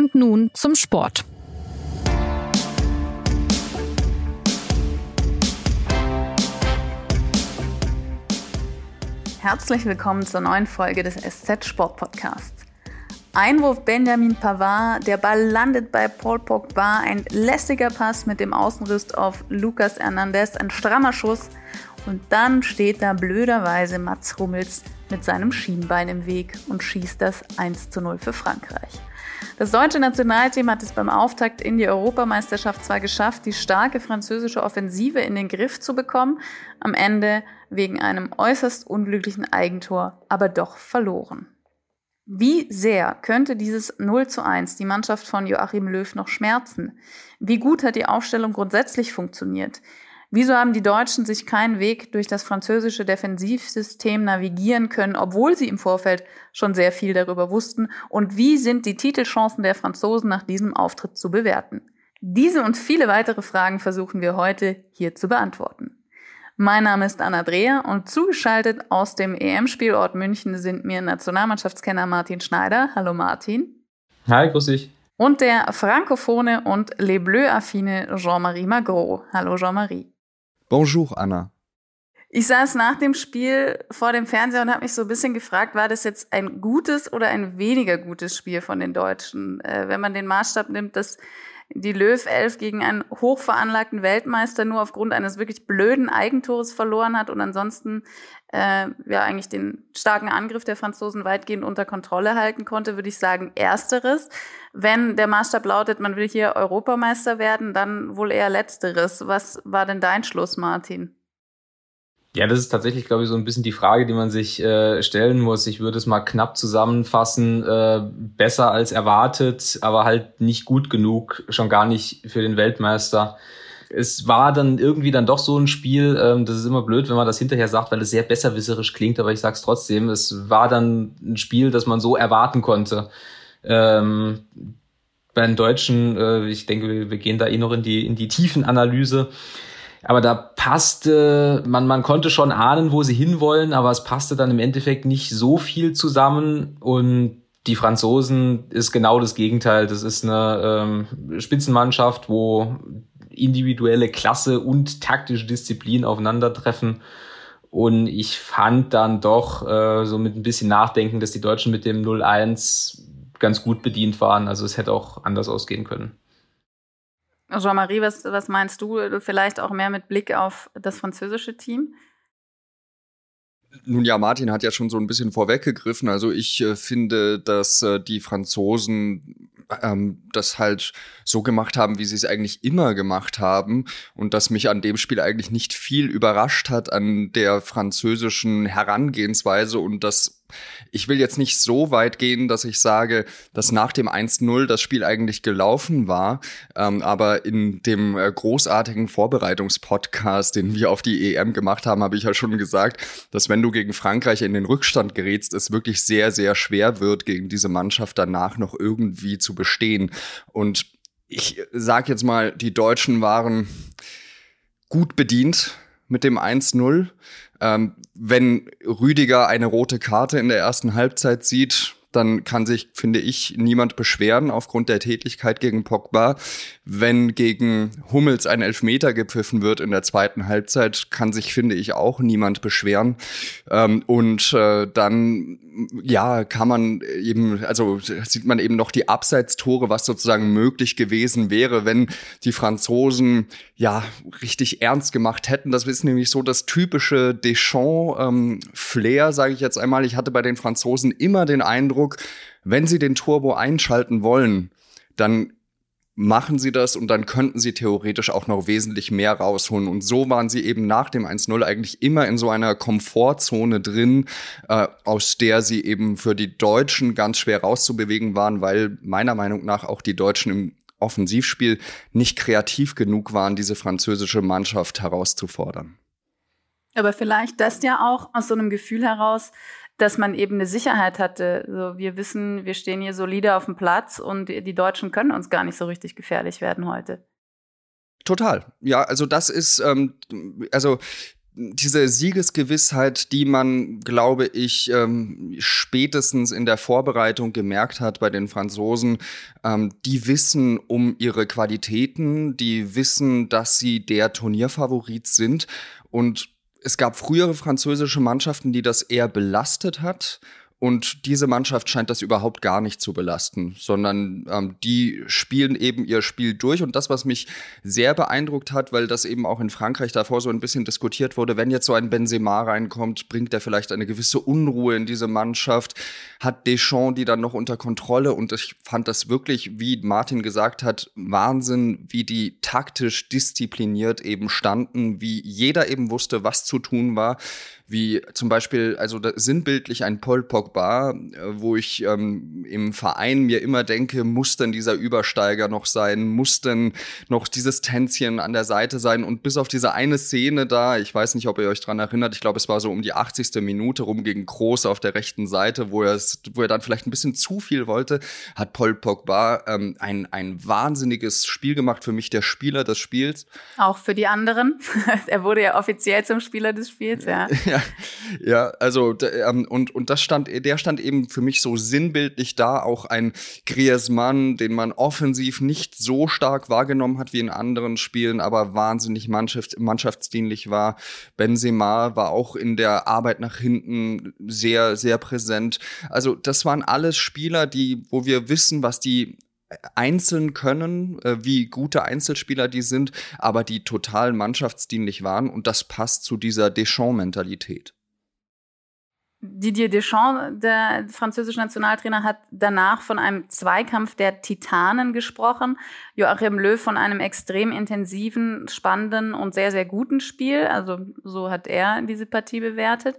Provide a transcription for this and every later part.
Und nun zum Sport. Herzlich willkommen zur neuen Folge des SZ Sport Podcasts. Einwurf Benjamin Pavard, der Ball landet bei Paul Pogba, ein lässiger Pass mit dem Außenrüst auf Lucas Hernandez, ein strammer Schuss und dann steht da blöderweise Mats Hummels mit seinem Schienbein im Weg und schießt das 1 zu 0 für Frankreich. Das deutsche Nationalteam hat es beim Auftakt in die Europameisterschaft zwar geschafft, die starke französische Offensive in den Griff zu bekommen, am Ende wegen einem äußerst unglücklichen Eigentor aber doch verloren. Wie sehr könnte dieses 0 zu 1 die Mannschaft von Joachim Löw noch schmerzen? Wie gut hat die Aufstellung grundsätzlich funktioniert? Wieso haben die Deutschen sich keinen Weg durch das französische Defensivsystem navigieren können, obwohl sie im Vorfeld schon sehr viel darüber wussten? Und wie sind die Titelchancen der Franzosen nach diesem Auftritt zu bewerten? Diese und viele weitere Fragen versuchen wir heute hier zu beantworten. Mein Name ist Anna Dreher und zugeschaltet aus dem EM-Spielort München sind mir Nationalmannschaftskenner Martin Schneider. Hallo Martin. Hi, grüß dich. Und der frankophone und Les Bleus-affine Jean-Marie Magro. Hallo Jean-Marie. Bonjour, Anna. Ich saß nach dem Spiel vor dem Fernseher und habe mich so ein bisschen gefragt, war das jetzt ein gutes oder ein weniger gutes Spiel von den Deutschen? Äh, wenn man den Maßstab nimmt, dass die Löw 11 gegen einen hochveranlagten Weltmeister nur aufgrund eines wirklich blöden Eigentores verloren hat und ansonsten äh, ja eigentlich den starken Angriff der Franzosen weitgehend unter Kontrolle halten konnte, würde ich sagen, ersteres. Wenn der Maßstab lautet, man will hier Europameister werden, dann wohl eher letzteres. Was war denn dein Schluss, Martin? Ja, das ist tatsächlich, glaube ich, so ein bisschen die Frage, die man sich äh, stellen muss. Ich würde es mal knapp zusammenfassen. Äh, besser als erwartet, aber halt nicht gut genug, schon gar nicht für den Weltmeister. Es war dann irgendwie dann doch so ein Spiel, ähm, das ist immer blöd, wenn man das hinterher sagt, weil es sehr besserwisserisch klingt, aber ich sag's trotzdem, es war dann ein Spiel, das man so erwarten konnte. Ähm, bei den Deutschen, äh, ich denke, wir, wir gehen da eh noch in die, in die Tiefenanalyse. Aber da passte, man, man konnte schon ahnen, wo sie hinwollen, aber es passte dann im Endeffekt nicht so viel zusammen und die Franzosen ist genau das Gegenteil. Das ist eine ähm, Spitzenmannschaft, wo individuelle Klasse und taktische Disziplin aufeinandertreffen. Und ich fand dann doch äh, so mit ein bisschen Nachdenken, dass die Deutschen mit dem 0-1 ganz gut bedient waren. Also es hätte auch anders ausgehen können. Jean-Marie, was, was meinst du? Vielleicht auch mehr mit Blick auf das französische Team? Nun ja, Martin hat ja schon so ein bisschen vorweggegriffen. Also ich äh, finde, dass äh, die Franzosen ähm, das halt so gemacht haben, wie sie es eigentlich immer gemacht haben und dass mich an dem Spiel eigentlich nicht viel überrascht hat an der französischen Herangehensweise und das ich will jetzt nicht so weit gehen, dass ich sage, dass nach dem 1-0 das Spiel eigentlich gelaufen war. Ähm, aber in dem äh, großartigen Vorbereitungspodcast, den wir auf die EM gemacht haben, habe ich ja schon gesagt, dass wenn du gegen Frankreich in den Rückstand gerätst, es wirklich sehr, sehr schwer wird, gegen diese Mannschaft danach noch irgendwie zu bestehen. Und ich sage jetzt mal, die Deutschen waren gut bedient mit dem 1-0. Ähm, wenn Rüdiger eine rote Karte in der ersten Halbzeit sieht, dann kann sich, finde ich, niemand beschweren aufgrund der Tätigkeit gegen Pogba. Wenn gegen Hummels ein Elfmeter gepfiffen wird in der zweiten Halbzeit, kann sich, finde ich, auch niemand beschweren. Ähm, und äh, dann, ja, kann man eben, also sieht man eben noch die Abseitstore, was sozusagen möglich gewesen wäre, wenn die Franzosen ja richtig ernst gemacht hätten. Das ist nämlich so das typische Deschamps-Flair, ähm, sage ich jetzt einmal. Ich hatte bei den Franzosen immer den Eindruck, wenn sie den Turbo einschalten wollen, dann machen sie das und dann könnten sie theoretisch auch noch wesentlich mehr rausholen. Und so waren sie eben nach dem 1-0 eigentlich immer in so einer Komfortzone drin, äh, aus der sie eben für die Deutschen ganz schwer rauszubewegen waren, weil meiner Meinung nach auch die Deutschen im Offensivspiel nicht kreativ genug waren, diese französische Mannschaft herauszufordern. Aber vielleicht das ja auch aus so einem Gefühl heraus, dass man eben eine Sicherheit hatte. So, wir wissen, wir stehen hier solide auf dem Platz und die Deutschen können uns gar nicht so richtig gefährlich werden heute. Total. Ja, also das ist, ähm, also diese Siegesgewissheit, die man, glaube ich, ähm, spätestens in der Vorbereitung gemerkt hat bei den Franzosen, ähm, die wissen um ihre Qualitäten, die wissen, dass sie der Turnierfavorit sind und es gab frühere französische Mannschaften, die das eher belastet hat und diese Mannschaft scheint das überhaupt gar nicht zu belasten, sondern ähm, die spielen eben ihr Spiel durch. Und das, was mich sehr beeindruckt hat, weil das eben auch in Frankreich davor so ein bisschen diskutiert wurde, wenn jetzt so ein Benzema reinkommt, bringt er vielleicht eine gewisse Unruhe in diese Mannschaft, hat Deschamps die dann noch unter Kontrolle. Und ich fand das wirklich, wie Martin gesagt hat, Wahnsinn, wie die taktisch diszipliniert eben standen, wie jeder eben wusste, was zu tun war wie zum Beispiel, also sinnbildlich ein Paul Pogba, äh, wo ich ähm, im Verein mir immer denke, muss denn dieser Übersteiger noch sein, muss denn noch dieses Tänzchen an der Seite sein und bis auf diese eine Szene da, ich weiß nicht, ob ihr euch dran erinnert, ich glaube, es war so um die 80. Minute rum gegen Groß auf der rechten Seite, wo er, wo er dann vielleicht ein bisschen zu viel wollte, hat Paul Pogba ähm, ein, ein wahnsinniges Spiel gemacht, für mich der Spieler des Spiels. Auch für die anderen. er wurde ja offiziell zum Spieler des Spiels, ja. ja ja, also ähm, und und das stand, der stand eben für mich so sinnbildlich da, auch ein Griezmann, den man offensiv nicht so stark wahrgenommen hat wie in anderen Spielen, aber wahnsinnig Mannschaft, mannschaftsdienlich war. Benzema war auch in der Arbeit nach hinten sehr sehr präsent. Also das waren alles Spieler, die, wo wir wissen, was die einzeln können, äh, wie gute Einzelspieler die sind, aber die total mannschaftsdienlich waren und das passt zu dieser Deschamps-Mentalität. Didier Deschamps, der französische Nationaltrainer, hat danach von einem Zweikampf der Titanen gesprochen. Joachim Löw von einem extrem intensiven, spannenden und sehr, sehr guten Spiel. Also so hat er diese Partie bewertet.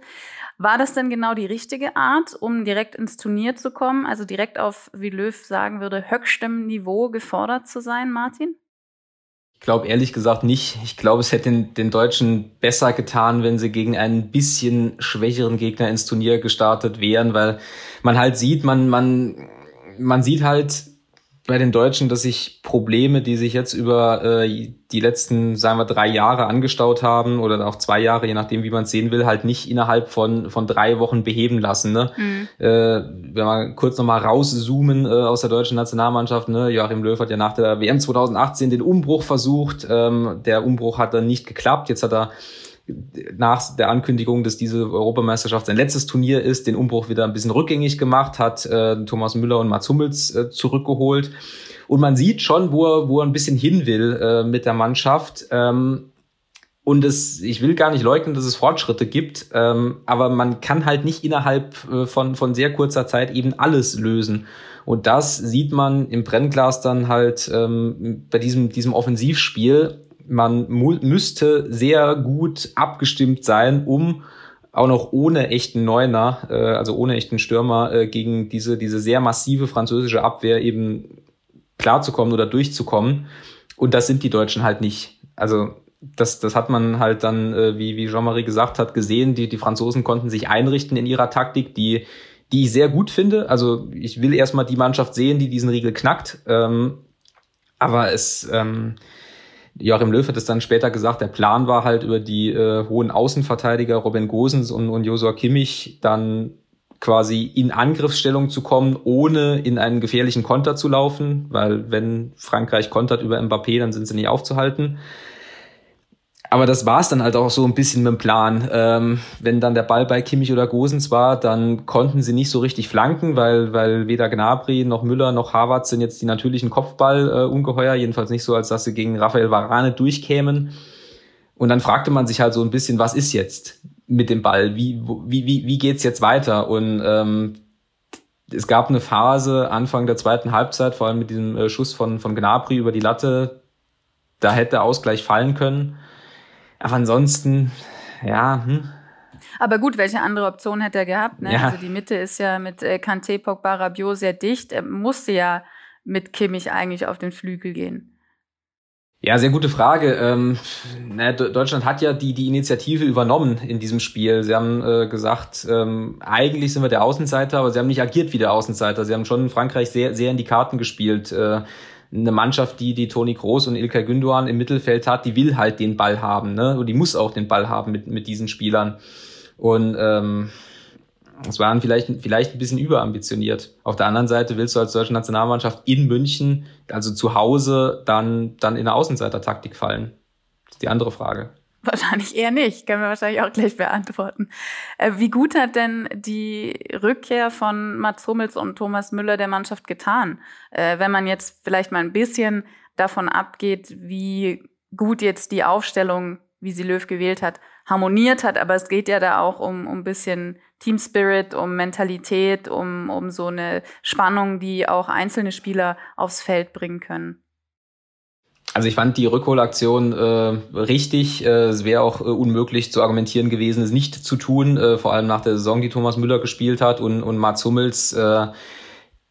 War das denn genau die richtige Art, um direkt ins Turnier zu kommen? Also direkt auf, wie Löw sagen würde, höchstem Niveau gefordert zu sein, Martin? Ich glaube ehrlich gesagt nicht. Ich glaube, es hätte den, den, Deutschen besser getan, wenn sie gegen einen bisschen schwächeren Gegner ins Turnier gestartet wären, weil man halt sieht, man, man, man sieht halt bei den Deutschen, dass sich Probleme, die sich jetzt über äh, die letzten, sagen wir, drei Jahre angestaut haben oder auch zwei Jahre, je nachdem, wie man es sehen will, halt nicht innerhalb von, von drei Wochen beheben lassen. Ne? Mhm. Äh, wenn wir kurz nochmal rauszoomen äh, aus der deutschen Nationalmannschaft, ne? Joachim Löw hat ja nach der WM 2018 den Umbruch versucht. Ähm, der Umbruch hat dann nicht geklappt. Jetzt hat er nach der Ankündigung, dass diese Europameisterschaft sein letztes Turnier ist, den Umbruch wieder ein bisschen rückgängig gemacht, hat äh, Thomas Müller und Mats Hummels äh, zurückgeholt. Und man sieht schon, wo er, wo er ein bisschen hin will äh, mit der Mannschaft. Ähm, und es, ich will gar nicht leugnen, dass es Fortschritte gibt, ähm, aber man kann halt nicht innerhalb äh, von, von sehr kurzer Zeit eben alles lösen. Und das sieht man im Brennglas dann halt ähm, bei diesem, diesem Offensivspiel man müsste sehr gut abgestimmt sein, um auch noch ohne echten Neuner, äh, also ohne echten Stürmer, äh, gegen diese, diese sehr massive französische Abwehr eben klarzukommen oder durchzukommen. Und das sind die Deutschen halt nicht. Also das, das hat man halt dann, äh, wie, wie Jean-Marie gesagt hat, gesehen. Die, die Franzosen konnten sich einrichten in ihrer Taktik, die, die ich sehr gut finde. Also ich will erstmal die Mannschaft sehen, die diesen Riegel knackt. Ähm, aber es, ähm, Joachim Löw hat es dann später gesagt, der Plan war halt über die äh, hohen Außenverteidiger Robin Gosens und, und Josua Kimmich dann quasi in Angriffsstellung zu kommen, ohne in einen gefährlichen Konter zu laufen, weil wenn Frankreich kontert über Mbappé, dann sind sie nicht aufzuhalten aber das war es dann halt auch so ein bisschen mit dem Plan. Ähm, wenn dann der Ball bei Kimmich oder Gosens war, dann konnten sie nicht so richtig flanken, weil, weil weder Gnabry noch Müller noch Harvard sind jetzt die natürlichen Kopfball-Ungeheuer, äh, jedenfalls nicht so, als dass sie gegen Rafael Varane durchkämen. Und dann fragte man sich halt so ein bisschen, was ist jetzt mit dem Ball? Wie, wie, wie, wie geht's jetzt weiter? Und ähm, es gab eine Phase Anfang der zweiten Halbzeit, vor allem mit diesem äh, Schuss von, von Gnabry über die Latte, da hätte Ausgleich fallen können. Aber ansonsten, ja. Hm. Aber gut, welche andere Option hätte er gehabt? Ne? Ja. Also die Mitte ist ja mit äh, Kanté, Pogba, Rabiot sehr dicht. Er musste ja mit Kimmich eigentlich auf den Flügel gehen. Ja, sehr gute Frage. Ähm, na, Deutschland hat ja die, die Initiative übernommen in diesem Spiel. Sie haben äh, gesagt, ähm, eigentlich sind wir der Außenseiter, aber sie haben nicht agiert wie der Außenseiter. Sie haben schon in Frankreich sehr, sehr in die Karten gespielt. Äh, eine Mannschaft, die die Toni Groß und Ilkay Gündoğan im Mittelfeld hat, die will halt den Ball haben, ne? Und die muss auch den Ball haben mit, mit diesen Spielern. Und ähm, es waren vielleicht, vielleicht ein bisschen überambitioniert. Auf der anderen Seite willst du als deutsche Nationalmannschaft in München, also zu Hause, dann, dann in der Außenseitertaktik fallen? Das ist die andere Frage. Wahrscheinlich eher nicht, können wir wahrscheinlich auch gleich beantworten. Äh, wie gut hat denn die Rückkehr von Mats Hummels und Thomas Müller der Mannschaft getan? Äh, wenn man jetzt vielleicht mal ein bisschen davon abgeht, wie gut jetzt die Aufstellung, wie sie Löw gewählt hat, harmoniert hat, aber es geht ja da auch um, um ein bisschen Team Spirit, um Mentalität, um, um so eine Spannung, die auch einzelne Spieler aufs Feld bringen können. Also ich fand die Rückholaktion äh, richtig. Äh, es wäre auch äh, unmöglich zu argumentieren gewesen, es nicht zu tun, äh, vor allem nach der Saison, die Thomas Müller gespielt hat und, und Mats Hummels. Äh,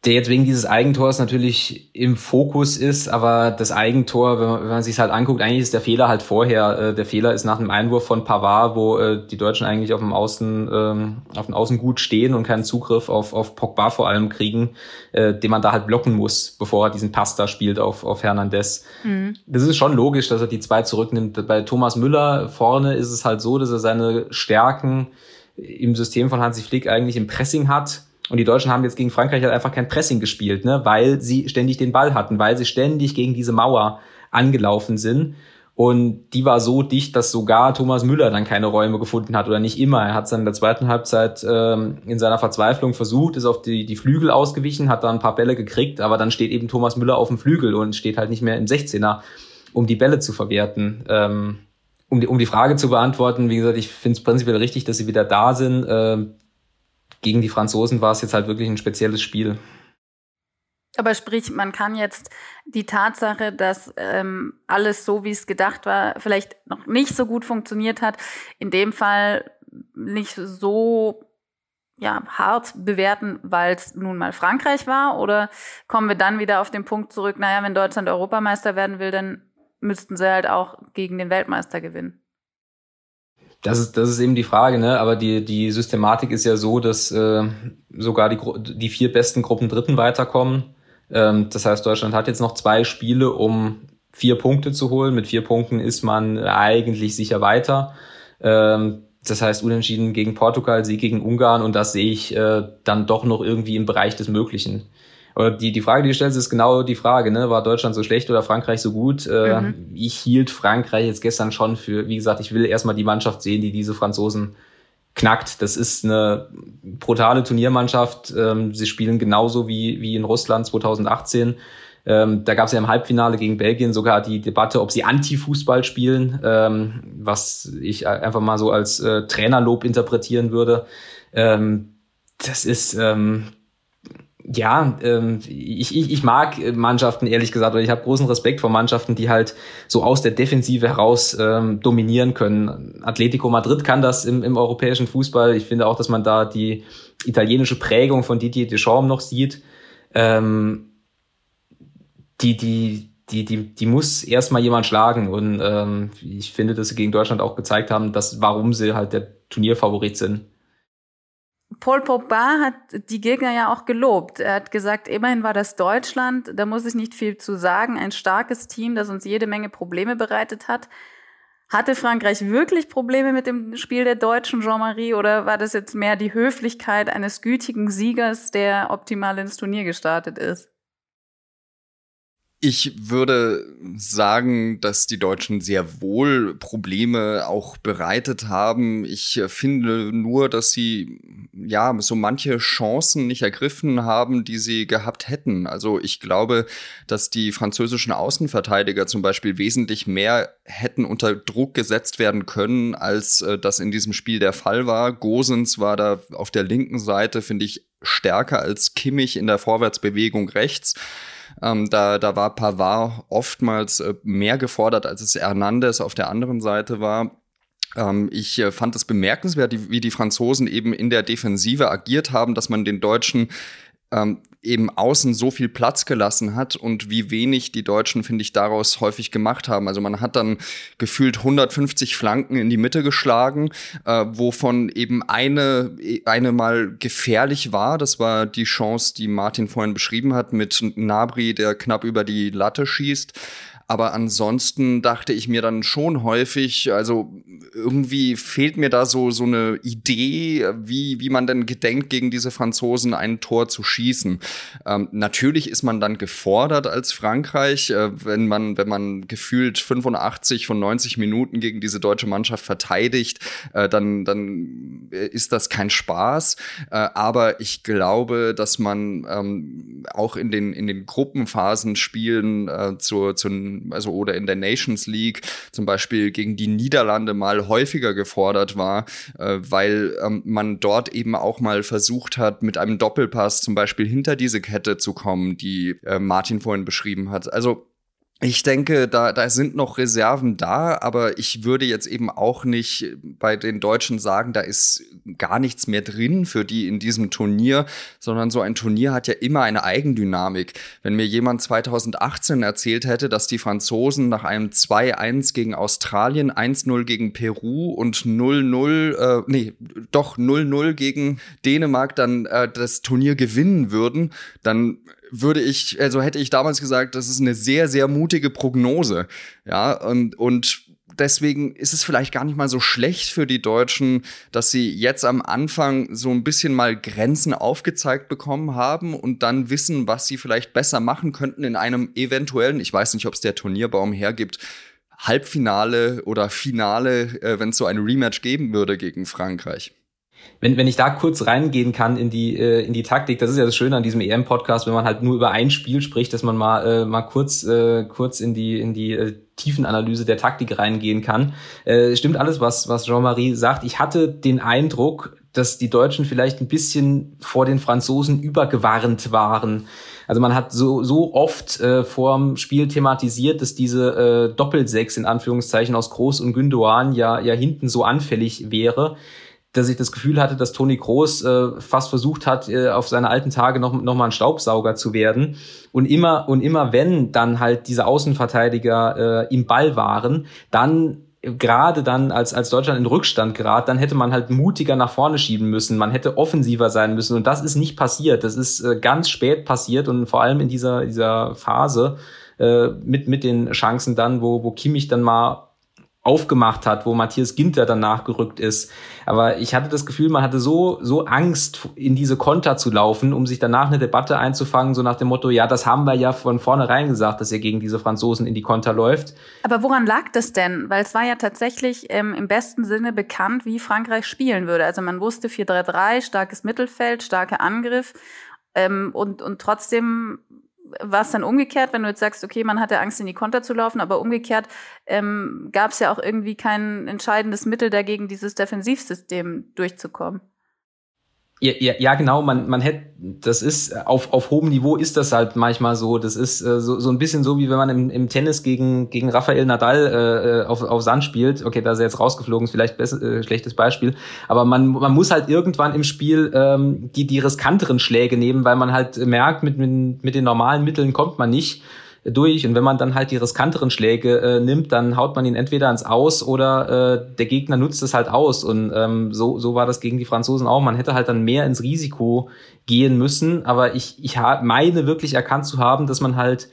der jetzt wegen dieses Eigentors natürlich im Fokus ist, aber das Eigentor, wenn man, wenn man sich halt anguckt, eigentlich ist der Fehler halt vorher. Äh, der Fehler ist nach einem Einwurf von Pavard, wo äh, die Deutschen eigentlich auf dem Außen, ähm, auf dem Außen gut stehen und keinen Zugriff auf, auf Pogba vor allem kriegen, äh, den man da halt blocken muss, bevor er diesen Pass da spielt auf, auf Hernandez. Mhm. Das ist schon logisch, dass er die zwei zurücknimmt. Bei Thomas Müller vorne ist es halt so, dass er seine Stärken im System von Hansi Flick eigentlich im Pressing hat und die Deutschen haben jetzt gegen Frankreich halt einfach kein Pressing gespielt, ne? weil sie ständig den Ball hatten, weil sie ständig gegen diese Mauer angelaufen sind. Und die war so dicht, dass sogar Thomas Müller dann keine Räume gefunden hat oder nicht immer. Er hat es dann in der zweiten Halbzeit ähm, in seiner Verzweiflung versucht, ist auf die, die Flügel ausgewichen, hat dann ein paar Bälle gekriegt, aber dann steht eben Thomas Müller auf dem Flügel und steht halt nicht mehr im 16er, um die Bälle zu verwerten. Ähm, um, die, um die Frage zu beantworten, wie gesagt, ich finde es prinzipiell richtig, dass sie wieder da sind. Ähm, gegen die Franzosen war es jetzt halt wirklich ein spezielles Spiel. Aber sprich, man kann jetzt die Tatsache, dass ähm, alles so, wie es gedacht war, vielleicht noch nicht so gut funktioniert hat, in dem Fall nicht so ja, hart bewerten, weil es nun mal Frankreich war? Oder kommen wir dann wieder auf den Punkt zurück, naja, wenn Deutschland Europameister werden will, dann müssten sie halt auch gegen den Weltmeister gewinnen? Das ist, das ist eben die Frage, ne? Aber die, die Systematik ist ja so, dass äh, sogar die, die vier besten Gruppen Dritten weiterkommen. Ähm, das heißt, Deutschland hat jetzt noch zwei Spiele, um vier Punkte zu holen. Mit vier Punkten ist man eigentlich sicher weiter. Ähm, das heißt, unentschieden gegen Portugal, Sieg gegen Ungarn und das sehe ich äh, dann doch noch irgendwie im Bereich des Möglichen. Aber die, die Frage, die du stellst, ist genau die Frage, ne? War Deutschland so schlecht oder Frankreich so gut? Äh, mhm. Ich hielt Frankreich jetzt gestern schon für, wie gesagt, ich will erstmal die Mannschaft sehen, die diese Franzosen knackt. Das ist eine brutale Turniermannschaft. Ähm, sie spielen genauso wie, wie in Russland 2018. Ähm, da gab es ja im Halbfinale gegen Belgien sogar die Debatte, ob sie Anti-Fußball spielen, ähm, was ich einfach mal so als äh, Trainerlob interpretieren würde. Ähm, das ist ähm, ja, ähm, ich, ich, ich mag Mannschaften, ehrlich gesagt, oder ich habe großen Respekt vor Mannschaften, die halt so aus der Defensive heraus ähm, dominieren können. Atletico Madrid kann das im, im europäischen Fußball. Ich finde auch, dass man da die italienische Prägung von Didier Deschamps noch sieht. Ähm, die, die, die, die, die muss erstmal jemand schlagen. Und ähm, ich finde, dass sie gegen Deutschland auch gezeigt haben, dass warum sie halt der Turnierfavorit sind. Paul Pogba hat die Gegner ja auch gelobt. Er hat gesagt, immerhin war das Deutschland, da muss ich nicht viel zu sagen, ein starkes Team, das uns jede Menge Probleme bereitet hat. Hatte Frankreich wirklich Probleme mit dem Spiel der Deutschen, Jean-Marie, oder war das jetzt mehr die Höflichkeit eines gütigen Siegers, der optimal ins Turnier gestartet ist? Ich würde sagen, dass die Deutschen sehr wohl Probleme auch bereitet haben. Ich finde nur, dass sie ja so manche Chancen nicht ergriffen haben, die sie gehabt hätten. Also ich glaube, dass die französischen Außenverteidiger zum Beispiel wesentlich mehr hätten unter Druck gesetzt werden können, als äh, das in diesem Spiel der Fall war. Gosens war da auf der linken Seite, finde ich, stärker als Kimmich in der Vorwärtsbewegung rechts. Ähm, da, da war Pavard oftmals äh, mehr gefordert, als es Hernandez auf der anderen Seite war. Ähm, ich äh, fand es bemerkenswert, wie die Franzosen eben in der Defensive agiert haben, dass man den Deutschen ähm, eben außen so viel Platz gelassen hat und wie wenig die Deutschen, finde ich, daraus häufig gemacht haben. Also man hat dann gefühlt 150 Flanken in die Mitte geschlagen, äh, wovon eben eine, eine mal gefährlich war. Das war die Chance, die Martin vorhin beschrieben hat, mit Nabri, der knapp über die Latte schießt. Aber ansonsten dachte ich mir dann schon häufig, also irgendwie fehlt mir da so, so eine Idee, wie, wie man denn gedenkt, gegen diese Franzosen ein Tor zu schießen. Ähm, natürlich ist man dann gefordert als Frankreich, äh, wenn man, wenn man gefühlt 85 von 90 Minuten gegen diese deutsche Mannschaft verteidigt, äh, dann, dann ist das kein Spaß. Äh, aber ich glaube, dass man ähm, auch in den, in den Gruppenphasen spielen äh, zur, zur also oder in der Nations League zum Beispiel gegen die Niederlande mal häufiger gefordert war, äh, weil ähm, man dort eben auch mal versucht hat, mit einem Doppelpass zum Beispiel hinter diese Kette zu kommen, die äh, Martin vorhin beschrieben hat. Also ich denke, da, da sind noch Reserven da, aber ich würde jetzt eben auch nicht bei den Deutschen sagen, da ist gar nichts mehr drin für die in diesem Turnier, sondern so ein Turnier hat ja immer eine Eigendynamik. Wenn mir jemand 2018 erzählt hätte, dass die Franzosen nach einem 2-1 gegen Australien, 1-0 gegen Peru und 0-0, äh, nee, doch 0-0 gegen Dänemark dann äh, das Turnier gewinnen würden, dann würde ich, also hätte ich damals gesagt, das ist eine sehr, sehr mutige Prognose. Ja, und, und deswegen ist es vielleicht gar nicht mal so schlecht für die Deutschen, dass sie jetzt am Anfang so ein bisschen mal Grenzen aufgezeigt bekommen haben und dann wissen, was sie vielleicht besser machen könnten in einem eventuellen, ich weiß nicht, ob es der Turnierbaum hergibt, Halbfinale oder Finale, äh, wenn es so ein Rematch geben würde gegen Frankreich wenn, wenn ich da kurz reingehen kann in die, äh, in die Taktik, das ist ja das Schöne an diesem EM-Podcast, wenn man halt nur über ein Spiel spricht, dass man mal, äh, mal kurz, äh, kurz in die, in die äh, Tiefenanalyse der Taktik reingehen kann. Äh, stimmt alles, was, was Jean-Marie sagt. Ich hatte den Eindruck, dass die Deutschen vielleicht ein bisschen vor den Franzosen übergewarnt waren. Also man hat so, so oft äh, vorm Spiel thematisiert, dass diese äh, Doppelsechs in Anführungszeichen aus Groß und Gündogan ja, ja hinten so anfällig wäre dass ich das Gefühl hatte, dass Toni Groß äh, fast versucht hat, äh, auf seine alten Tage noch, noch mal ein Staubsauger zu werden. Und immer, und immer wenn dann halt diese Außenverteidiger äh, im Ball waren, dann gerade dann, als, als Deutschland in Rückstand gerät, dann hätte man halt mutiger nach vorne schieben müssen. Man hätte offensiver sein müssen. Und das ist nicht passiert. Das ist äh, ganz spät passiert und vor allem in dieser, dieser Phase äh, mit, mit den Chancen dann, wo, wo Kimmich dann mal aufgemacht hat, wo Matthias Ginter danach gerückt ist. Aber ich hatte das Gefühl, man hatte so, so Angst, in diese Konter zu laufen, um sich danach eine Debatte einzufangen, so nach dem Motto, ja, das haben wir ja von vornherein gesagt, dass er gegen diese Franzosen in die Konter läuft. Aber woran lag das denn? Weil es war ja tatsächlich ähm, im besten Sinne bekannt, wie Frankreich spielen würde. Also man wusste 4-3-3, starkes Mittelfeld, starker Angriff. Ähm, und, und trotzdem war es dann umgekehrt, wenn du jetzt sagst, okay, man hatte Angst, in die Konter zu laufen, aber umgekehrt ähm, gab es ja auch irgendwie kein entscheidendes Mittel dagegen, dieses Defensivsystem durchzukommen. Ja, ja, ja, genau, man, man hätte, das ist, auf, auf hohem Niveau ist das halt manchmal so. Das ist äh, so, so ein bisschen so, wie wenn man im, im Tennis gegen, gegen Rafael Nadal äh, auf, auf Sand spielt. Okay, da ist er jetzt rausgeflogen, ist vielleicht besser, äh, schlechtes Beispiel. Aber man, man muss halt irgendwann im Spiel ähm, die, die riskanteren Schläge nehmen, weil man halt merkt, mit, mit, mit den normalen Mitteln kommt man nicht durch. Und wenn man dann halt die riskanteren Schläge äh, nimmt, dann haut man ihn entweder ans Aus oder äh, der Gegner nutzt es halt aus. Und ähm, so, so war das gegen die Franzosen auch. Man hätte halt dann mehr ins Risiko gehen müssen. Aber ich, ich meine wirklich erkannt zu haben, dass man halt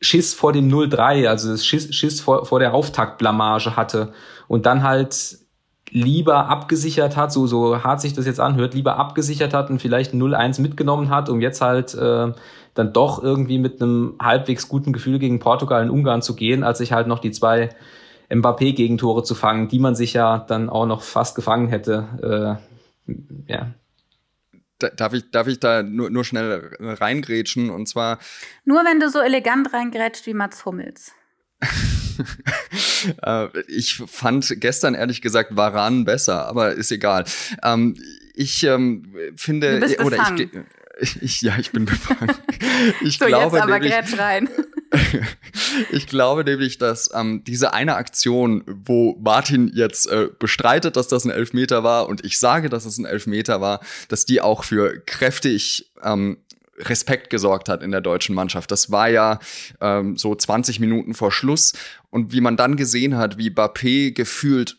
Schiss vor dem 0-3, also das Schiss, Schiss vor, vor der Auftaktblamage hatte. Und dann halt lieber abgesichert hat, so, so hart sich das jetzt anhört, lieber abgesichert hat und vielleicht 0-1 mitgenommen hat, um jetzt halt äh, dann doch irgendwie mit einem halbwegs guten Gefühl gegen Portugal in Ungarn zu gehen, als sich halt noch die zwei Mbappé-Gegentore zu fangen, die man sich ja dann auch noch fast gefangen hätte. Äh, ja. Darf ich, darf ich da nur, nur schnell reingrätschen? Und zwar. Nur wenn du so elegant reingrätscht wie Mats Hummels. Äh, ich fand gestern ehrlich gesagt Varan besser, aber ist egal. Ähm, ich ähm, finde. Du bist oder ich, ich, ja, ich bin befangen. Ich so, glaube, jetzt aber nämlich, rein. ich glaube nämlich, dass ähm, diese eine Aktion, wo Martin jetzt äh, bestreitet, dass das ein Elfmeter war und ich sage, dass es ein Elfmeter war, dass die auch für kräftig ähm, Respekt gesorgt hat in der deutschen Mannschaft. Das war ja ähm, so 20 Minuten vor Schluss. Und wie man dann gesehen hat, wie Bappé gefühlt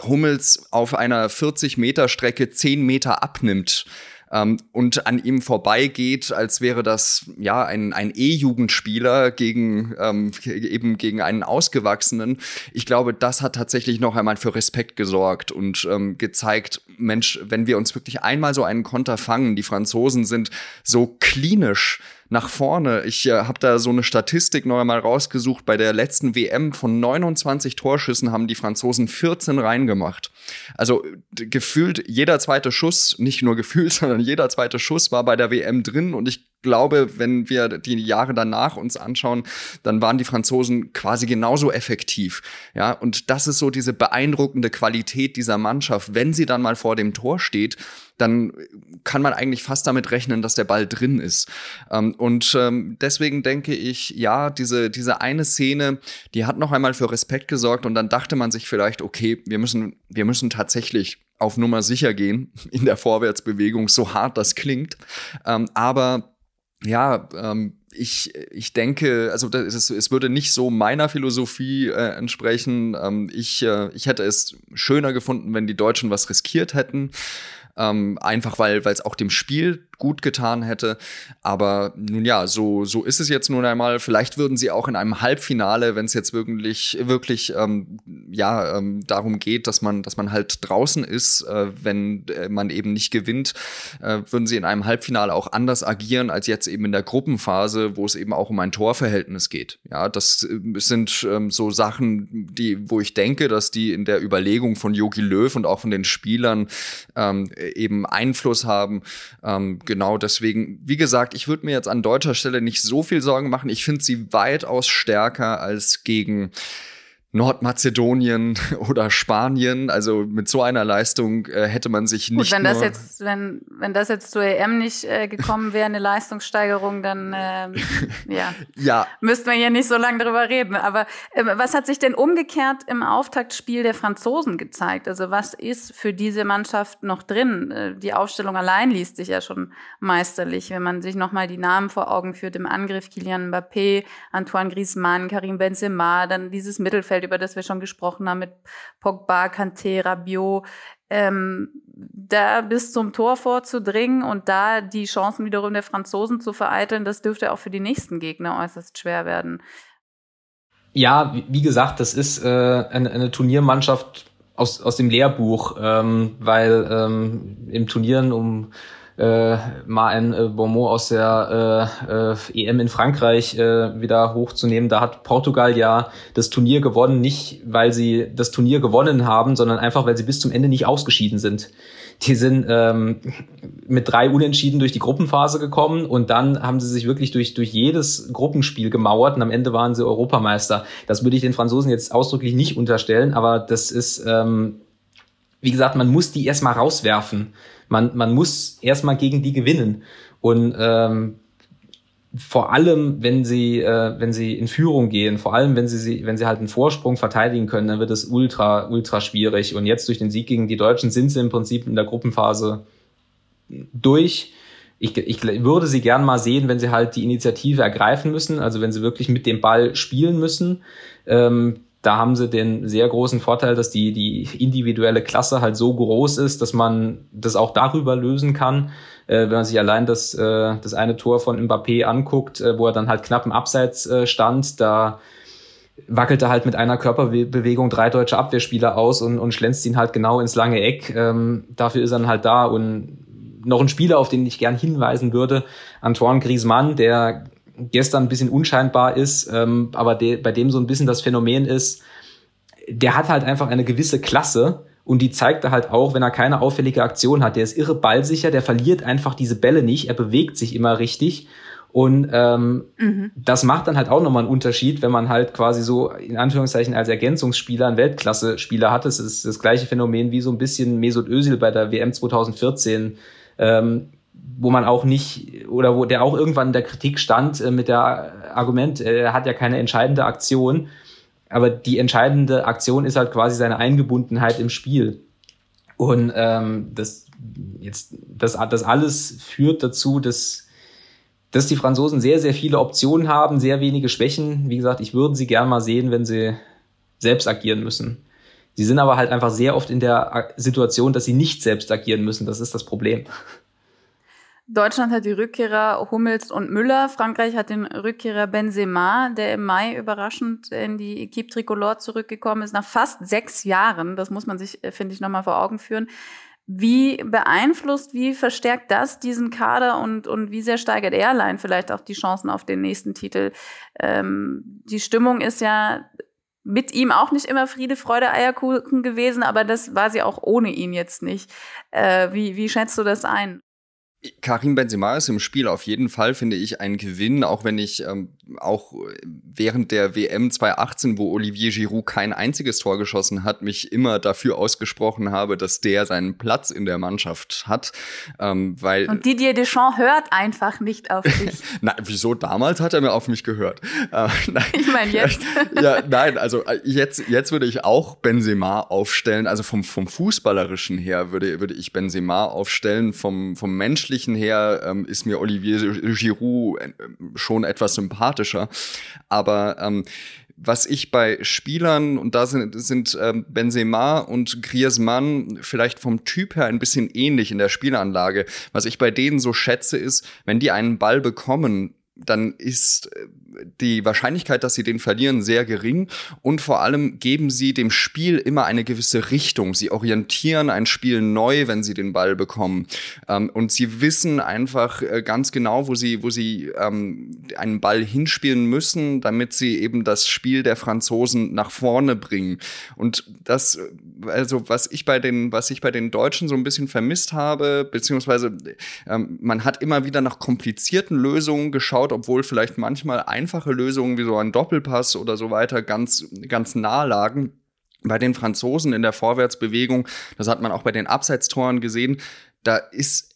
Hummels auf einer 40 Meter Strecke 10 Meter abnimmt ähm, und an ihm vorbeigeht, als wäre das ja ein, ein E-Jugendspieler gegen ähm, eben gegen einen Ausgewachsenen. Ich glaube, das hat tatsächlich noch einmal für Respekt gesorgt und ähm, gezeigt, Mensch, wenn wir uns wirklich einmal so einen Konter fangen, die Franzosen sind so klinisch nach vorne. Ich äh, habe da so eine Statistik noch einmal rausgesucht. Bei der letzten WM von 29 Torschüssen haben die Franzosen 14 reingemacht. Also gefühlt jeder zweite Schuss, nicht nur gefühlt, sondern jeder zweite Schuss war bei der WM drin und ich glaube, wenn wir die Jahre danach uns anschauen, dann waren die Franzosen quasi genauso effektiv. Ja, und das ist so diese beeindruckende Qualität dieser Mannschaft. Wenn sie dann mal vor dem Tor steht, dann kann man eigentlich fast damit rechnen, dass der Ball drin ist. Ähm, und ähm, deswegen denke ich, ja, diese, diese eine Szene, die hat noch einmal für Respekt gesorgt und dann dachte man sich vielleicht, okay, wir müssen, wir müssen tatsächlich auf Nummer sicher gehen in der Vorwärtsbewegung, so hart das klingt. Ähm, aber ja, ähm, ich, ich denke, also das ist, es würde nicht so meiner Philosophie äh, entsprechen. Ähm, ich, äh, ich hätte es schöner gefunden, wenn die Deutschen was riskiert hätten. Ähm, einfach weil es auch dem Spiel gut getan hätte. Aber nun ja, so, so ist es jetzt nun einmal. Vielleicht würden sie auch in einem Halbfinale, wenn es jetzt wirklich, wirklich ähm, ja, ähm, darum geht, dass man, dass man halt draußen ist, äh, wenn äh, man eben nicht gewinnt, äh, würden sie in einem Halbfinale auch anders agieren als jetzt eben in der Gruppenphase, wo es eben auch um ein Torverhältnis geht. Ja, das äh, sind ähm, so Sachen, die, wo ich denke, dass die in der Überlegung von Yogi Löw und auch von den Spielern ähm, eben Einfluss haben. Ähm, genau deswegen, wie gesagt, ich würde mir jetzt an deutscher Stelle nicht so viel Sorgen machen. Ich finde sie weitaus stärker als gegen Nordmazedonien oder Spanien. Also mit so einer Leistung äh, hätte man sich nicht. Gut, wenn das jetzt, wenn, wenn das jetzt zur EM nicht äh, gekommen wäre, eine Leistungssteigerung, dann ähm, ja, ja. müssten wir hier nicht so lange drüber reden. Aber äh, was hat sich denn umgekehrt im Auftaktspiel der Franzosen gezeigt? Also was ist für diese Mannschaft noch drin? Äh, die Aufstellung allein liest sich ja schon meisterlich, wenn man sich nochmal die Namen vor Augen führt im Angriff Kylian Mbappé, Antoine Griezmann, Karim Benzema, dann dieses Mittelfeld Mittelfeld, über das wir schon gesprochen haben, mit Pogba, Kanté, Rabiot, ähm, da bis zum Tor vorzudringen und da die Chancen wiederum der Franzosen zu vereiteln, das dürfte auch für die nächsten Gegner äußerst schwer werden. Ja, wie gesagt, das ist äh, eine, eine Turniermannschaft aus, aus dem Lehrbuch, ähm, weil ähm, im Turnieren um äh, mal ein äh, Bonmot aus der äh, äh, EM in Frankreich äh, wieder hochzunehmen. Da hat Portugal ja das Turnier gewonnen, nicht weil sie das Turnier gewonnen haben, sondern einfach, weil sie bis zum Ende nicht ausgeschieden sind. Die sind ähm, mit drei Unentschieden durch die Gruppenphase gekommen und dann haben sie sich wirklich durch, durch jedes Gruppenspiel gemauert und am Ende waren sie Europameister. Das würde ich den Franzosen jetzt ausdrücklich nicht unterstellen, aber das ist, ähm, wie gesagt, man muss die erstmal rauswerfen man, man muss erstmal gegen die gewinnen. Und ähm, vor allem, wenn sie, äh, wenn sie in Führung gehen, vor allem, wenn sie, wenn sie halt einen Vorsprung verteidigen können, dann wird es ultra, ultra schwierig. Und jetzt durch den Sieg gegen die Deutschen sind sie im Prinzip in der Gruppenphase durch. Ich, ich würde sie gern mal sehen, wenn sie halt die Initiative ergreifen müssen, also wenn sie wirklich mit dem Ball spielen müssen. Ähm, da haben sie den sehr großen Vorteil, dass die, die individuelle Klasse halt so groß ist, dass man das auch darüber lösen kann. Äh, wenn man sich allein das, äh, das eine Tor von Mbappé anguckt, äh, wo er dann halt knapp im Abseits äh, stand, da wackelte halt mit einer Körperbewegung drei deutsche Abwehrspieler aus und, und schlänzt ihn halt genau ins lange Eck. Ähm, dafür ist er dann halt da und noch ein Spieler, auf den ich gern hinweisen würde, Antoine Griezmann, der gestern ein bisschen unscheinbar ist, ähm, aber de, bei dem so ein bisschen das Phänomen ist, der hat halt einfach eine gewisse Klasse und die zeigt er halt auch, wenn er keine auffällige Aktion hat. Der ist irre ballsicher, der verliert einfach diese Bälle nicht, er bewegt sich immer richtig und ähm, mhm. das macht dann halt auch nochmal einen Unterschied, wenn man halt quasi so in Anführungszeichen als Ergänzungsspieler einen Weltklasse-Spieler hat. Das ist das gleiche Phänomen wie so ein bisschen Mesut Özil bei der WM 2014. Ähm, wo man auch nicht oder wo der auch irgendwann in der Kritik stand äh, mit der Argument, äh, er hat ja keine entscheidende Aktion, aber die entscheidende Aktion ist halt quasi seine Eingebundenheit im Spiel. Und ähm, das jetzt das das alles führt dazu, dass dass die Franzosen sehr, sehr viele Optionen haben, sehr wenige Schwächen. Wie gesagt, ich würde sie gern mal sehen, wenn sie selbst agieren müssen. Sie sind aber halt einfach sehr oft in der Situation, dass sie nicht selbst agieren müssen. Das ist das Problem. Deutschland hat die Rückkehrer Hummels und Müller. Frankreich hat den Rückkehrer Benzema, der im Mai überraschend in die Equipe Tricolore zurückgekommen ist, nach fast sechs Jahren. Das muss man sich, äh, finde ich, nochmal vor Augen führen. Wie beeinflusst, wie verstärkt das diesen Kader und, und wie sehr steigert er allein vielleicht auch die Chancen auf den nächsten Titel? Ähm, die Stimmung ist ja mit ihm auch nicht immer Friede, Freude, Eierkuchen gewesen, aber das war sie auch ohne ihn jetzt nicht. Äh, wie, wie schätzt du das ein? Karim Benzema ist im Spiel auf jeden Fall, finde ich, ein Gewinn, auch wenn ich ähm, auch während der WM 2018, wo Olivier Giroud kein einziges Tor geschossen hat, mich immer dafür ausgesprochen habe, dass der seinen Platz in der Mannschaft hat. Ähm, weil Und Didier Deschamps hört einfach nicht auf dich. Na, wieso? Damals hat er mir auf mich gehört. Äh, ich meine jetzt. ja, nein, also äh, jetzt, jetzt würde ich auch Benzema aufstellen. Also vom, vom Fußballerischen her würde, würde ich Benzema aufstellen. Vom, vom menschlichen her ähm, ist mir Olivier Giroud äh, schon etwas sympathischer. Aber ähm, was ich bei Spielern, und da sind, sind ähm, Benzema und Griezmann vielleicht vom Typ her ein bisschen ähnlich in der Spielanlage, was ich bei denen so schätze, ist, wenn die einen Ball bekommen, dann ist äh, die Wahrscheinlichkeit, dass sie den verlieren, sehr gering. Und vor allem geben sie dem Spiel immer eine gewisse Richtung. Sie orientieren ein Spiel neu, wenn sie den Ball bekommen. Ähm, und sie wissen einfach äh, ganz genau, wo sie, wo sie ähm, einen Ball hinspielen müssen, damit sie eben das Spiel der Franzosen nach vorne bringen. Und das, also was ich bei den, was ich bei den Deutschen so ein bisschen vermisst habe, beziehungsweise ähm, man hat immer wieder nach komplizierten Lösungen geschaut, obwohl vielleicht manchmal ein einfache Lösungen wie so ein Doppelpass oder so weiter ganz, ganz nah lagen. Bei den Franzosen in der Vorwärtsbewegung, das hat man auch bei den Abseitstoren gesehen, da ist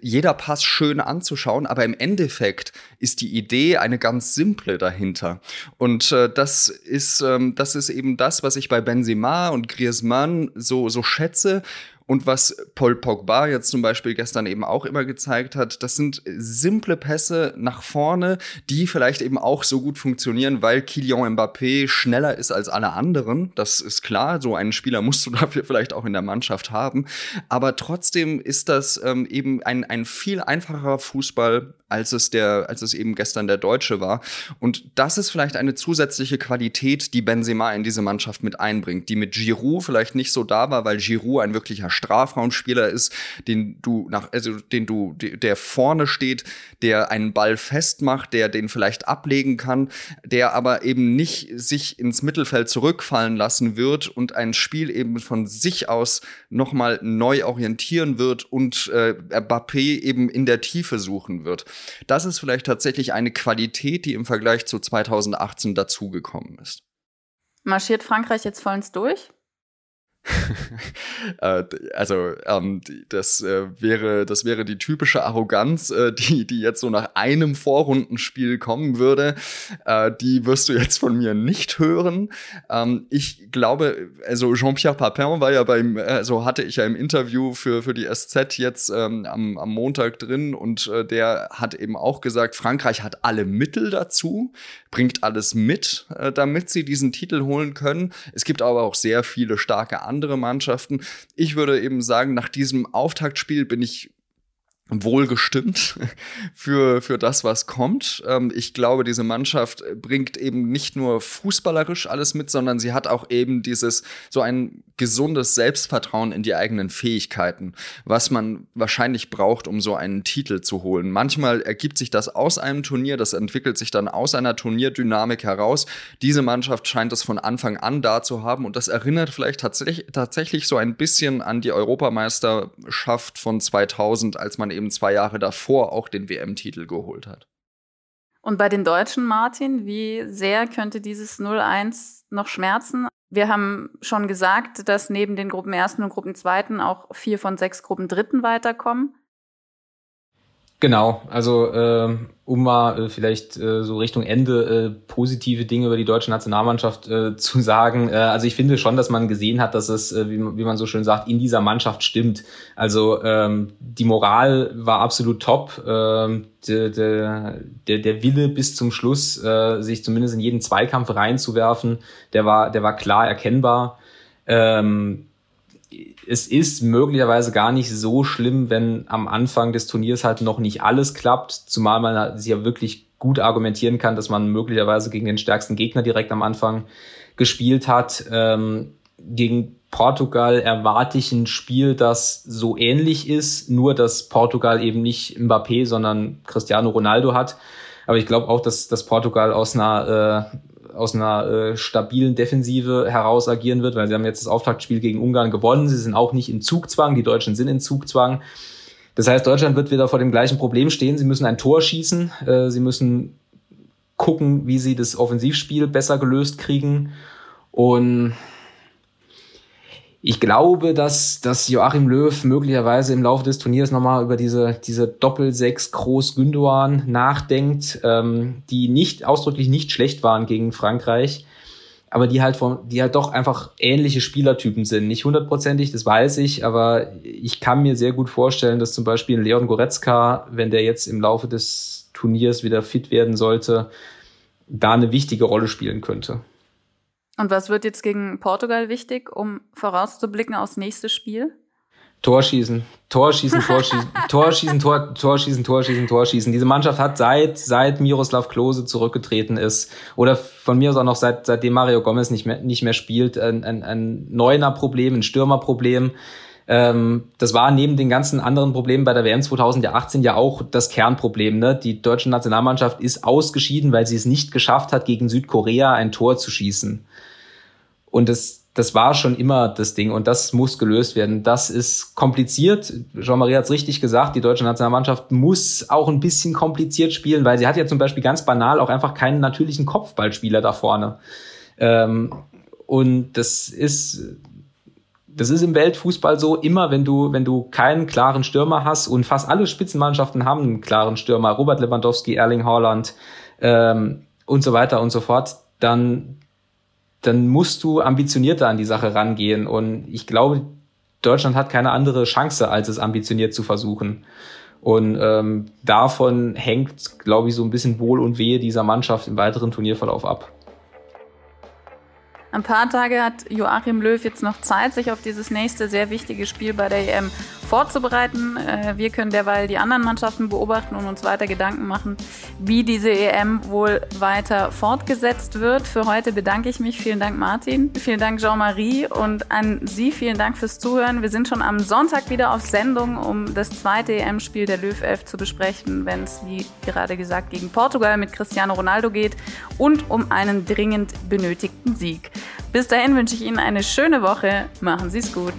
jeder Pass schön anzuschauen, aber im Endeffekt ist die Idee eine ganz simple dahinter. Und äh, das ist ähm, das ist eben das, was ich bei Benzema und Griezmann so so schätze und was Paul Pogba jetzt zum Beispiel gestern eben auch immer gezeigt hat, das sind simple Pässe nach vorne, die vielleicht eben auch so gut funktionieren, weil Kylian Mbappé schneller ist als alle anderen. Das ist klar. So einen Spieler musst du dafür vielleicht auch in der Mannschaft haben. Aber trotzdem ist das ähm, eben ein, ein viel einfacherer Fußball, als es der, als es eben gestern der Deutsche war. Und das ist vielleicht eine zusätzliche Qualität, die Benzema in diese Mannschaft mit einbringt, die mit Giroud vielleicht nicht so da war, weil Giroud ein wirklicher Strafraumspieler ist, den du nach, also den du, der vorne steht, der einen Ball festmacht, der den vielleicht ablegen kann, der aber eben nicht sich ins Mittelfeld zurückfallen lassen wird und ein Spiel eben von sich aus nochmal neu orientieren wird und äh, Mbappé eben in der Tiefe suchen wird. Das ist vielleicht tatsächlich eine Qualität, die im Vergleich zu 2018 dazugekommen ist. Marschiert Frankreich jetzt vollends durch? Äh, also ähm, das äh, wäre das wäre die typische Arroganz, äh, die die jetzt so nach einem Vorrundenspiel kommen würde. Äh, die wirst du jetzt von mir nicht hören. Ähm, ich glaube, also Jean-Pierre Papin war ja beim, also hatte ich ja im Interview für für die SZ jetzt ähm, am, am Montag drin und äh, der hat eben auch gesagt, Frankreich hat alle Mittel dazu, bringt alles mit, äh, damit sie diesen Titel holen können. Es gibt aber auch sehr viele starke andere Mannschaften. Ich würde eben sagen, nach diesem Auftaktspiel bin ich wohlgestimmt für, für das, was kommt. Ähm, ich glaube, diese Mannschaft bringt eben nicht nur fußballerisch alles mit, sondern sie hat auch eben dieses, so ein gesundes Selbstvertrauen in die eigenen Fähigkeiten, was man wahrscheinlich braucht, um so einen Titel zu holen. Manchmal ergibt sich das aus einem Turnier, das entwickelt sich dann aus einer Turnierdynamik heraus. Diese Mannschaft scheint es von Anfang an da zu haben und das erinnert vielleicht tatsächlich, tatsächlich so ein bisschen an die Europameisterschaft von 2000, als man eben zwei Jahre davor auch den WM-Titel geholt hat. Und bei den Deutschen, Martin, wie sehr könnte dieses 0-1 noch schmerzen? Wir haben schon gesagt, dass neben den Gruppen Ersten und Gruppen Zweiten auch vier von sechs Gruppen Dritten weiterkommen. Genau, also äh, um mal äh, vielleicht äh, so Richtung Ende äh, positive Dinge über die deutsche Nationalmannschaft äh, zu sagen. Äh, also ich finde schon, dass man gesehen hat, dass es, äh, wie, wie man so schön sagt, in dieser Mannschaft stimmt. Also ähm, die Moral war absolut top. Ähm, der, der, der Wille bis zum Schluss, äh, sich zumindest in jeden Zweikampf reinzuwerfen, der war, der war klar erkennbar. Ähm, es ist möglicherweise gar nicht so schlimm, wenn am Anfang des Turniers halt noch nicht alles klappt, zumal man sich ja wirklich gut argumentieren kann, dass man möglicherweise gegen den stärksten Gegner direkt am Anfang gespielt hat. Ähm, gegen Portugal erwarte ich ein Spiel, das so ähnlich ist, nur dass Portugal eben nicht Mbappé, sondern Cristiano Ronaldo hat. Aber ich glaube auch, dass, dass Portugal aus einer äh, aus einer äh, stabilen Defensive heraus agieren wird, weil sie haben jetzt das Auftaktspiel gegen Ungarn gewonnen. Sie sind auch nicht in Zugzwang. Die Deutschen sind in Zugzwang. Das heißt, Deutschland wird wieder vor dem gleichen Problem stehen. Sie müssen ein Tor schießen. Äh, sie müssen gucken, wie sie das Offensivspiel besser gelöst kriegen. Und ich glaube, dass, dass Joachim Löw möglicherweise im Laufe des Turniers nochmal über diese, diese Doppel-Sechs Groß Gündogan nachdenkt, ähm, die nicht ausdrücklich nicht schlecht waren gegen Frankreich, aber die halt von, die halt doch einfach ähnliche Spielertypen sind. Nicht hundertprozentig, das weiß ich, aber ich kann mir sehr gut vorstellen, dass zum Beispiel Leon Goretzka, wenn der jetzt im Laufe des Turniers wieder fit werden sollte, da eine wichtige Rolle spielen könnte. Und was wird jetzt gegen Portugal wichtig, um vorauszublicken aufs nächste Spiel? Torschießen, Torschießen, Torschießen, Torschießen, Tor, Torschießen, Torschießen, Torschießen. Diese Mannschaft hat seit, seit Miroslav Klose zurückgetreten ist oder von mir aus auch noch seit, seitdem Mario Gomez nicht mehr, nicht mehr spielt, ein, ein, ein Neuner-Problem, ein Stürmerproblem. Ähm, das war neben den ganzen anderen Problemen bei der WM 2018 ja auch das Kernproblem. Ne? Die deutsche Nationalmannschaft ist ausgeschieden, weil sie es nicht geschafft hat, gegen Südkorea ein Tor zu schießen. Und das, das war schon immer das Ding und das muss gelöst werden. Das ist kompliziert. Jean-Marie hat es richtig gesagt, die deutsche Nationalmannschaft muss auch ein bisschen kompliziert spielen, weil sie hat ja zum Beispiel ganz banal auch einfach keinen natürlichen Kopfballspieler da vorne. Ähm, und das ist, das ist im Weltfußball so, immer wenn du, wenn du keinen klaren Stürmer hast und fast alle Spitzenmannschaften haben einen klaren Stürmer, Robert Lewandowski, Erling Haaland ähm, und so weiter und so fort, dann, dann musst du ambitionierter an die Sache rangehen. Und ich glaube, Deutschland hat keine andere Chance, als es ambitioniert zu versuchen. Und ähm, davon hängt, glaube ich, so ein bisschen Wohl und Wehe dieser Mannschaft im weiteren Turnierverlauf ab. Ein paar Tage hat Joachim Löw jetzt noch Zeit, sich auf dieses nächste sehr wichtige Spiel bei der EM vorzubereiten. Äh, wir können derweil die anderen Mannschaften beobachten und uns weiter Gedanken machen, wie diese EM wohl weiter fortgesetzt wird. Für heute bedanke ich mich. Vielen Dank, Martin. Vielen Dank, Jean-Marie. Und an Sie vielen Dank fürs Zuhören. Wir sind schon am Sonntag wieder auf Sendung, um das zweite EM-Spiel der Löw 11 zu besprechen, wenn es, wie gerade gesagt, gegen Portugal mit Cristiano Ronaldo geht und um einen dringend benötigten Sieg. Bis dahin wünsche ich Ihnen eine schöne Woche. Machen Sie es gut.